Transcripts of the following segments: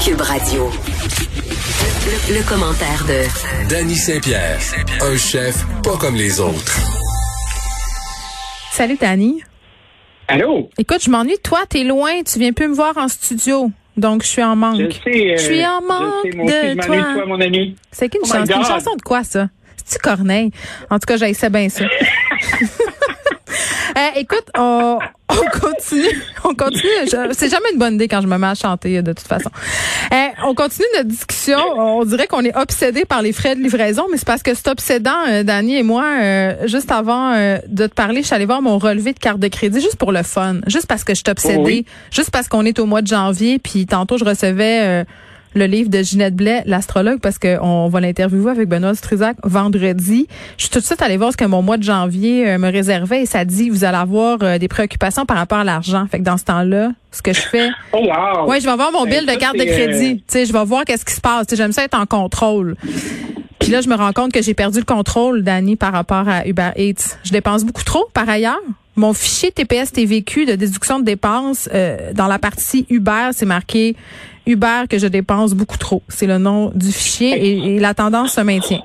Cube Radio. Le, le commentaire de Danny Saint-Pierre, un chef pas comme les autres. Salut Danny. Allô? Écoute, je m'ennuie de toi, t'es loin, tu viens plus me voir en studio. Donc, je suis en manque. Je sais. euh, Je suis en je manque sais, moi aussi, de je m'ennuie toi. de toi, mon ami. C'est qu'une Oh chanson, une chanson de quoi, ça? C'est-tu Corneille? En tout cas, j'haïssais bien ça. Euh, écoute, on, on continue. On continue. C'est jamais une bonne idée quand je me mets à chanter, de toute façon. Euh, on continue notre discussion. On dirait qu'on est obsédé par les frais de livraison, mais c'est parce que c'est obsédant, euh, Dani et moi. euh, juste avant euh, de te parler, je suis allée voir mon relevé de carte de crédit juste pour le fun. Juste parce que je suis obsédée. Oui. Juste parce qu'on est au mois de janvier. Puis tantôt, je recevais... euh, le livre de Ginette Blais, l'astrologue, parce qu'on va l'interviewer avec Benoît Struzac vendredi. Je suis tout de suite allée voir ce que mon mois de janvier euh, me réservait et ça dit vous allez avoir euh, des préoccupations par rapport à l'argent. Fait que dans ce temps-là, ce que je fais, Oh, wow! ouais, je vais voir mon Ben, bill de carte de c'est, crédit. euh, Tu sais, je vais voir qu'est-ce qui se passe. Tu sais, J'aime ça être en contrôle. Puis là, je me rends compte que j'ai perdu le contrôle, Dani, par rapport à Uber Eats. Je dépense beaucoup trop, par ailleurs. Mon fichier TPS TVQ de déduction de dépenses, euh, dans la partie Uber, c'est marqué Uber que je dépense beaucoup trop. C'est le nom du fichier et, et la tendance se maintient.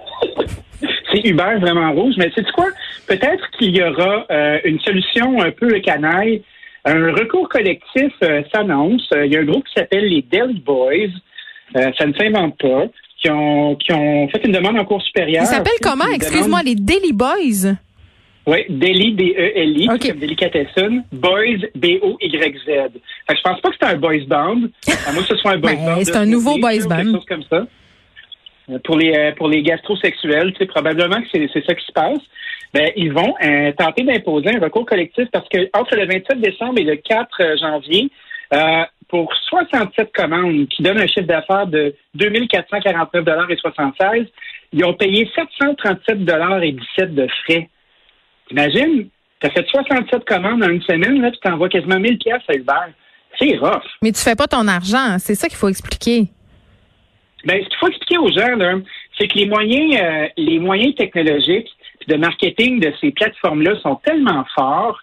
C'est Uber vraiment rouge, mais c'est quoi? Peut-être qu'il y aura euh, une solution un peu canaille. Un recours collectif euh, s'annonce. Il y a un groupe qui s'appelle les Deli Boys. Euh, ça ne s'invente pas. Qui ont, qui ont fait une demande en cours supérieur. Il s'appelle Puis, comment? Excuse-moi, demande- les Daily Boys? Oui, Deli, D-E-L-I, comme Delicatessen, Boys, B-O-Y-Z. Fait que je pense pas que c'est un boys band, à moins que ce soit un boys Ben, band. c'est un nouveau boys ou quelque band. chose comme ça. Euh, Pour les, euh, pour les gastrosexuels, tu sais, probablement que c'est ça qui se passe. Ben, ils vont euh, tenter d'imposer un recours collectif parce que entre le 27 décembre et le 4 janvier, euh, pour 67 commandes qui donnent un chiffre d'affaires de 2449 et 76, ils ont payé 737 et 17 de frais. T'imagines? T'as fait 67 commandes en une semaine, là, puis t'envoies quasiment 1000 pièces à Uber. C'est rough. Mais tu fais pas ton argent. C'est ça qu'il faut expliquer. Ben, ce qu'il faut expliquer aux gens, là, c'est que les moyens, euh, les moyens technologiques de marketing de ces plateformes-là sont tellement forts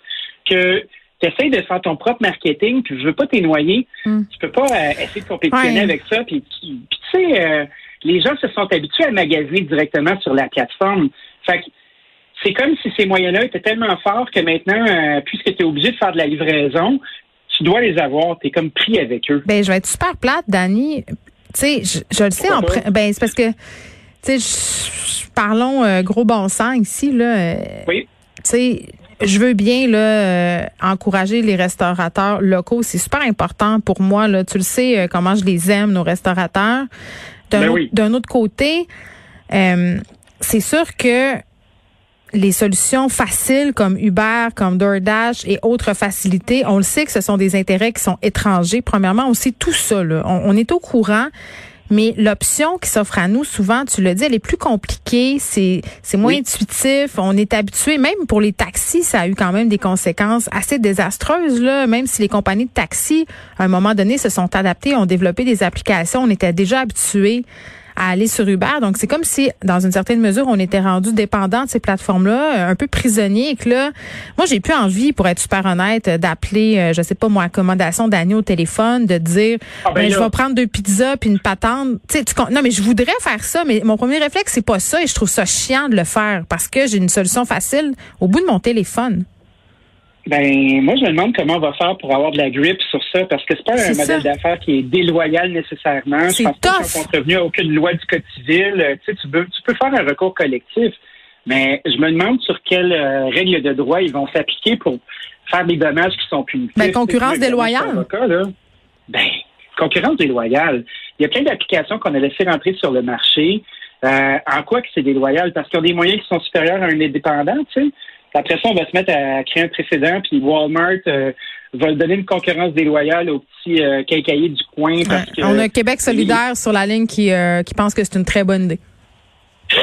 que tu essaies de faire ton propre marketing, puis je veux pas t'es noyer. Mm. Tu peux pas euh, essayer de compétitionner Ouais. avec ça. Puis, puis tu sais, euh, les gens se sont habitués à magasiner directement sur la plateforme. Fait que c'est comme si ces moyens-là étaient tellement forts que maintenant, euh, puisque tu es obligé de faire de la livraison, tu dois les avoir. Tu es comme pris avec eux. Ben, je vais être super plate, Dani. Tu sais, je, je le sais en pre- ben c'est parce que tu sais, parlons euh, gros bon sens ici là. euh, Oui. tu sais, je veux bien là euh, encourager les restaurateurs locaux, c'est super important pour moi là. Tu le sais euh, comment je les aime nos restaurateurs. D'un Ben autre, oui. d'un autre côté, euh, c'est sûr que les solutions faciles comme Uber, comme DoorDash et autres facilités, on le sait que ce sont des intérêts qui sont étrangers. Premièrement, on sait tout ça. Là. On, on est au courant. Mais l'option qui s'offre à nous, souvent, tu le dis, elle est plus compliquée, c'est c'est moins Oui. intuitif, on est habitué, même pour les taxis, ça a eu quand même des conséquences assez désastreuses, là, même si les compagnies de taxis, à un moment donné, se sont adaptées, ont développé des applications, on était déjà habitués à aller sur Uber. Donc, c'est comme si, dans une certaine mesure, on était rendu dépendant de ces plateformes-là, un peu prisonnier. Et que là, moi, j'ai plus envie, pour être super honnête, d'appeler, euh, je sais pas moi, accommodation d'agneau au téléphone, de dire, Ah, ben ben, je vais prendre deux pizzas puis une patente. Tu sais, tu non, mais je voudrais faire ça, mais mon premier réflexe, c'est pas ça. Et je trouve ça chiant de le faire parce que j'ai une solution facile au bout de mon téléphone. Ben, moi, je me demande comment on va faire pour avoir de la grippe sur ça, parce que c'est pas un modèle d'affaires qui est déloyal nécessairement. C'est pense pas tough. qu'ils à aucune loi du code civil. Euh, Tu sais, tu peux, tu peux faire un recours collectif, mais je me demande sur quelles euh, règles de droit ils vont s'appliquer pour faire des dommages qui sont punitifs. Ben, concurrence déloyale. Ben, concurrence déloyale. Il y a plein d'applications qu'on a laissées rentrer sur le marché. Euh, en quoi que c'est déloyal? Parce qu'ils ont des moyens qui sont supérieurs à un indépendant, tu sais. Après ça, on va se mettre à créer un précédent, puis Walmart euh, va donner une concurrence déloyale aux petits euh, du coin. Parce Ouais. que, On a Québec solidaire sur la ligne qui, euh, qui pense que c'est une très bonne idée.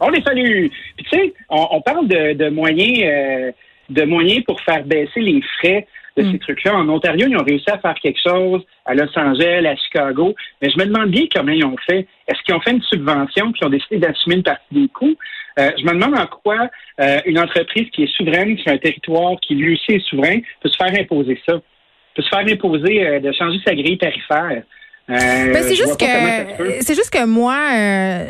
on les salue. Puis tu sais, on, on parle de, de moyens euh, de moyens pour faire baisser les frais de Mm. ces trucs-là. En Ontario, ils ont réussi à faire quelque chose, à Los Angeles, à Chicago. Mais je me demande bien comment ils ont fait. Est-ce qu'ils ont fait une subvention puis ils ont décidé d'assumer une partie des coûts? Euh, je me demande en quoi euh, une entreprise qui est souveraine sur un territoire qui lui aussi est souverain peut se faire imposer ça. Peut se faire imposer euh, de changer sa grille tarifaire. Ben, c'est juste que c'est juste que moi,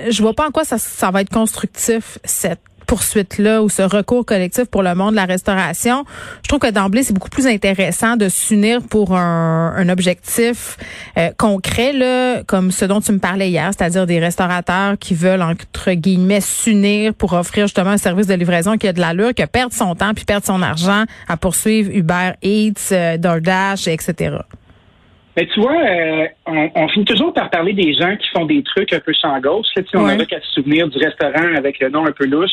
je vois pas en quoi ça, ça va être constructif cette poursuite-là ou ce recours collectif pour le monde de la restauration, je trouve que d'emblée, c'est beaucoup plus intéressant de s'unir pour un, objectif euh, concret, là, comme ce dont tu me parlais hier, c'est-à-dire des restaurateurs qui veulent, entre guillemets, s'unir pour offrir justement un service de livraison qui a de l'allure, qui perd son temps puis perdre son argent à poursuivre Uber Eats, euh, DoorDash, etc. Mais tu vois, euh, on, finit toujours par parler des gens qui font des trucs un peu sans gauche. Là, on ouais. qu'à se souvenir du restaurant avec le nom un peu louche.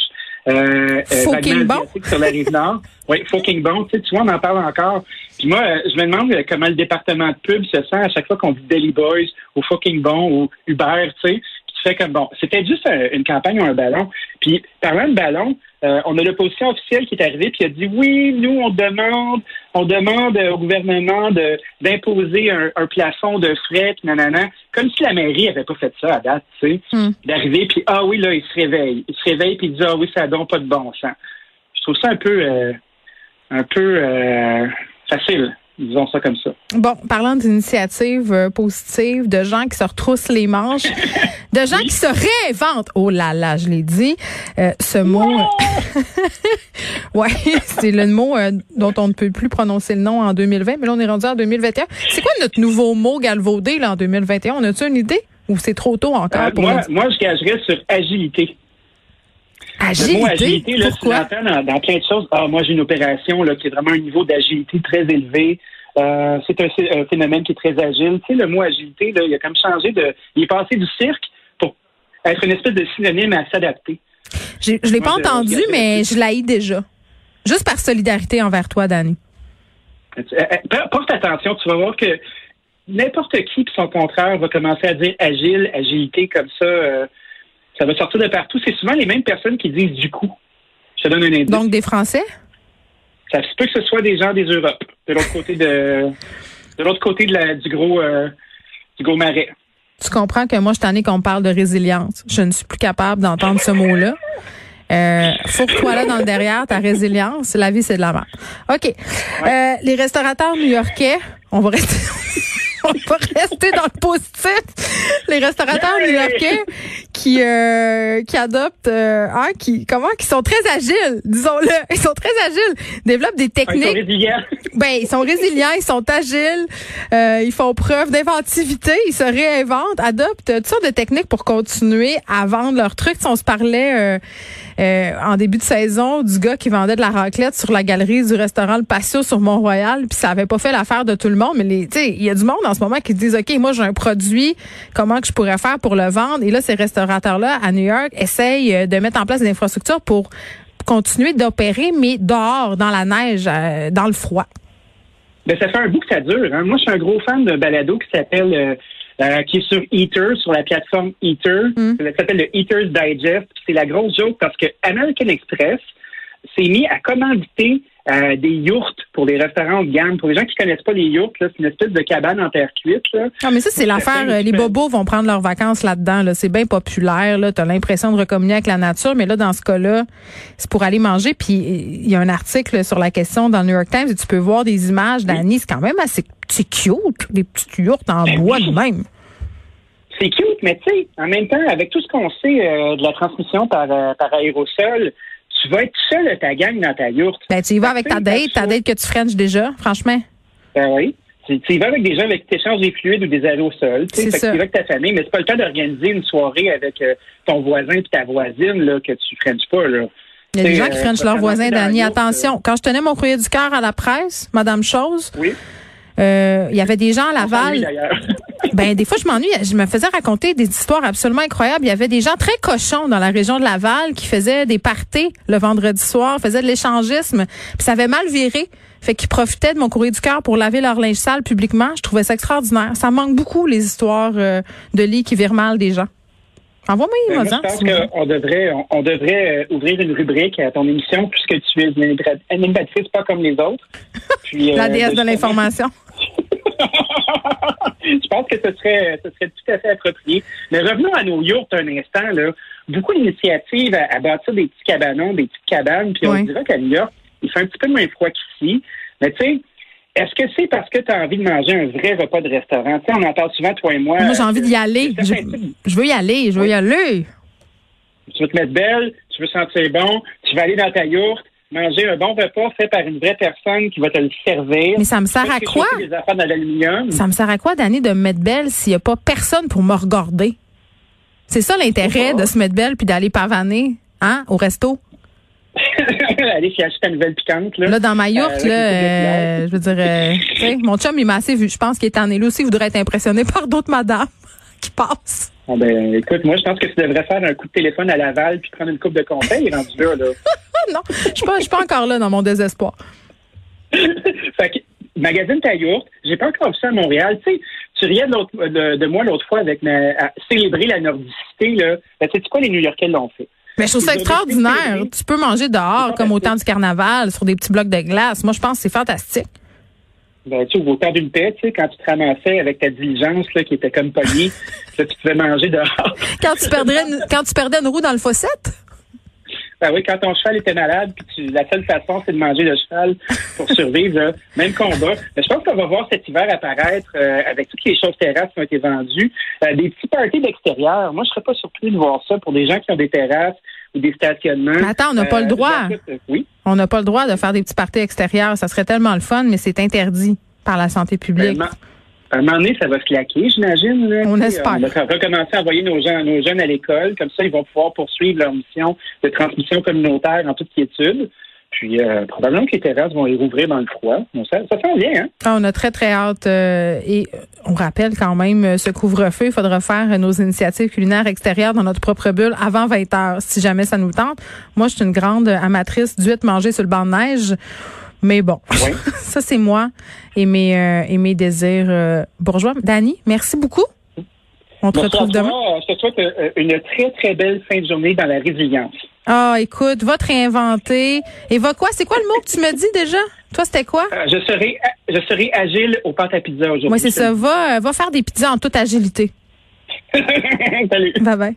Euh, fucking bon. Sur la rive nord. oui, fucking bon. Tu, sais, tu vois, on en parle encore. Puis moi, euh, je me demande euh, comment le département de pub se sent à chaque fois qu'on dit Deli Boys ou fucking bon ou Uber, tu sais. tu fais comme bon. C'était juste une campagne ou un ballon. Puis parlant de ballon, euh, on a l'opposition officielle qui est arrivée puis a dit oui, nous on demande, on demande au gouvernement de d'imposer un, plafond de frais, puis nanana, comme si la mairie avait pas fait ça à date, tu sais, hmm. d'arriver puis ah oui là il se réveille, il se réveille puis il dit ah oui ça donne pas de bon sens. Je trouve ça un peu euh, un peu euh, facile. Disons ça comme ça. Bon, parlant d'initiatives euh, positives, de gens qui se retroussent les manches, de gens qui se réinventent. Oh là là, je l'ai dit. Euh, ce mot, ouais, c'est le mot euh, dont on ne peut plus prononcer le nom en 2020, mais là on est rendu en 2021. C'est quoi notre nouveau mot galvaudé là en 2021 On a-tu une idée? Ou c'est trop tôt encore pour moi, moi, je gagerais sur agilité. Agilité? Le mot agilité, là, Pourquoi? tu dans, dans, plein de choses. Ah, moi, j'ai une opération là, qui est vraiment un niveau d'agilité très élevé. Euh, c'est un, phénomène qui est très agile. Tu sais, le mot agilité, là, il a comme changé de. Il est passé du cirque être une espèce de synonyme à s'adapter. Je ne l'ai pas entendu, mais je l'ai déjà. Juste par solidarité envers toi, Danny. Euh, euh, porte attention, tu vas voir que n'importe qui, puis son contraire, va commencer à dire agile, agilité comme ça ça va sortir de partout. C'est souvent les mêmes personnes qui disent du coup. Je te donne un indice. Donc des Français? Ça se peut que ce soit des gens des Europes, de l'autre côté de de l'autre côté de la, du gros euh, du gros marais. Tu comprends que moi, je t'en ai qu'on parle de résilience. Je ne suis plus capable d'entendre ce mot-là. Euh, faut que toi là dans le derrière, ta résilience, la vie c'est de la merde. OK. Euh, les restaurateurs new-yorkais, on va rester on va rester dans le positif. Les restaurateurs new-yorkais qui euh, qui adoptent euh, hein, qui comment qui sont très agiles, disons-le. Ils sont très agiles, développent des techniques. Ils sont résilients. Ben, ils sont résilients, ils sont agiles, euh, ils font preuve d'inventivité, ils se réinventent, adoptent toutes sortes de techniques pour continuer à vendre leurs trucs. Si on se parlait euh, en début de saison du gars qui vendait de la raclette sur la galerie du restaurant Le Patio sur Mont-Royal, puis ça avait pas fait l'affaire de tout le monde, mais il y a du monde en ce moment qui disent OK, moi j'ai un produit, comment que je pourrais faire pour le vendre? Et là, ces restaurateurs-là à New York essayent euh, de mettre en place des infrastructures pour continuer d'opérer, mais dehors, dans la neige, euh, dans le froid. Ben, ça fait un bout que ça dure. Hein. Moi, je suis un gros fan d'un balado qui s'appelle qui est sur Eater, sur la plateforme Eater. Mm. Ça s'appelle le Eater's Digest. C'est la grosse joke parce que American Express s'est mis à commanditer euh, des yurts pour les restaurants de gamme. Pour les gens qui connaissent pas les yurts, c'est une espèce de cabane en terre cuite. Là. Ah, mais ça, c'est l'affaire. Euh, les bobos vont prendre leurs vacances là-dedans. Là. C'est bien populaire. Tu as l'impression de recommunier avec la nature, mais là, dans ce cas-là, c'est pour aller manger. Puis il y a un article sur la question dans le New York Times et tu peux voir des images d'Annie. C'est quand même assez cute, des petites yurts en ben bois de même. C'est cute, mais tu sais, en même temps, avec tout ce qu'on sait euh, de la transmission par, euh, par aérosol, tu vas être seul à ta gang dans ta yourte. Ben, tu y vas avec ta date, ta date que tu frenches déjà, franchement. Ben oui. Tu, y vas avec des gens avec qui échanges des fluides ou des. Tu sais, tu y vas avec ta famille, mais c'est pas le temps d'organiser une soirée avec euh, ton voisin et ta voisine là, que tu frenches pas. Là. Il y a des gens qui frenchent leur voisin, Dani. Attention, quand je tenais mon courrier du cœur à la presse, Madame Chose, oui. Euh, il y avait des gens à Laval. ben des fois je m'ennuie, je me faisais raconter des histoires absolument incroyables. Il y avait des gens très cochons dans la région de Laval qui faisaient des parties le vendredi soir, faisaient de l'échangisme, puis ça avait mal viré. Fait qu'ils profitaient de mon courrier du cœur pour laver leur linge sale publiquement. Je trouvais ça extraordinaire. Ça manque beaucoup les histoires euh, de lits qui virent mal des gens. Envoie-moi ben, Je pense qu'on devrait, on, devrait euh, ouvrir une rubrique à ton émission puisque tu es une animatrice pas comme les autres. Puis, La déesse de l'information. je pense que ce serait, ce serait tout à fait approprié. Mais revenons à nos yurts un instant. Là. Beaucoup d'initiatives à, bâtir des petits cabanons, des petites cabanes. Puis on dirait qu'à New York, il fait un petit peu moins froid qu'ici. Mais tu sais, est-ce que c'est parce que tu as envie de manger un vrai repas de restaurant? Tu sais, on entend souvent, toi et moi. Moi, j'ai envie d'y aller. Je, je, veux y aller. Je veux y aller. Tu veux te mettre belle, tu veux sentir bon, tu vas aller dans ta yourte, manger un bon repas fait par une vraie personne qui va te le servir. Mais ça me sert à quoi? Affaires ça me sert à quoi, Danny, de me mettre belle s'il n'y a pas personne pour me regarder? C'est ça l'intérêt de se mettre belle puis d'aller pavaner, hein, au resto? Aller s'y acheter ta nouvelle piquante. Là, là dans ma yourte, euh, là, euh, je veux dire, euh, mon chum, il m'a assez vu. Je pense qu'il est en élu aussi. Il voudrait être impressionné par d'autres madames qui passent. Ah ben, écoute, moi, je pense que tu devrais faire un coup de téléphone à Laval puis prendre une coupe de conseils rendu là. là. non, je suis pas, suis pas encore là dans mon désespoir. fait que, magazine ta yourte, j'ai pas encore vu ça à Montréal. Tu sais, tu riais de, de, moi l'autre fois avec ma, à célébrer la nordicité, là. Ben, tu sais quoi les New-Yorkais l'ont fait? Mais je trouve ça extraordinaire. Tu peux manger dehors comme au temps du carnaval sur des petits blocs de glace. Moi, je pense que c'est fantastique. Ben, tu au temps d'une paix, tu sais, quand tu te ramassais avec ta diligence là, qui était comme pognée, tu pouvais manger dehors. quand tu perdrais quand tu perdais une roue dans le fossette? Ben oui, quand ton cheval était malade, puis tu, la seule façon, c'est de manger le cheval pour survivre. Même combat. Mais je pense qu'on va voir cet hiver apparaître euh, avec toutes les choses terrasses qui ont été vendues. Euh, des petits parties d'extérieur. Moi, je serais pas surpris de voir ça pour des gens qui ont des terrasses ou des stationnements. attends, on n'a pas le euh, droit. oui. On n'a pas le droit de faire des petits parties extérieurs. Ça serait tellement le fun, mais c'est interdit par la santé publique. À un moment donné, ça va se claquer, j'imagine. On espère. On va recommencer à envoyer nos, gens, nos jeunes à l'école. Comme ça, ils vont pouvoir poursuivre leur mission de transmission communautaire en toute quiétude. Puis euh, probablement que les terrasses vont les rouvrir dans le froid. ça, ça sent bien, hein? Ah, on a très, très hâte. Euh, et on rappelle quand même euh, ce couvre-feu. Il faudra faire nos initiatives culinaires extérieures dans notre propre bulle avant 20 heures, si jamais ça nous tente. Moi, je suis une grande amatrice d'huîtres manger sur le banc de neige. Mais bon, ça c'est moi et mes, euh, et mes désirs euh, bourgeois. Dani, merci beaucoup. On te retrouve demain. Je te souhaite euh, une très, très belle fin de journée dans la résilience. Ah, écoute, va te réinventer. Et va quoi? C'est quoi le mot que tu me dis déjà? Toi, c'était quoi? je serai je serai agile au pâte à pizza aujourd'hui. Oui, c'est ça. Va, va faire des pizzas en toute agilité. Salut. Bye bye.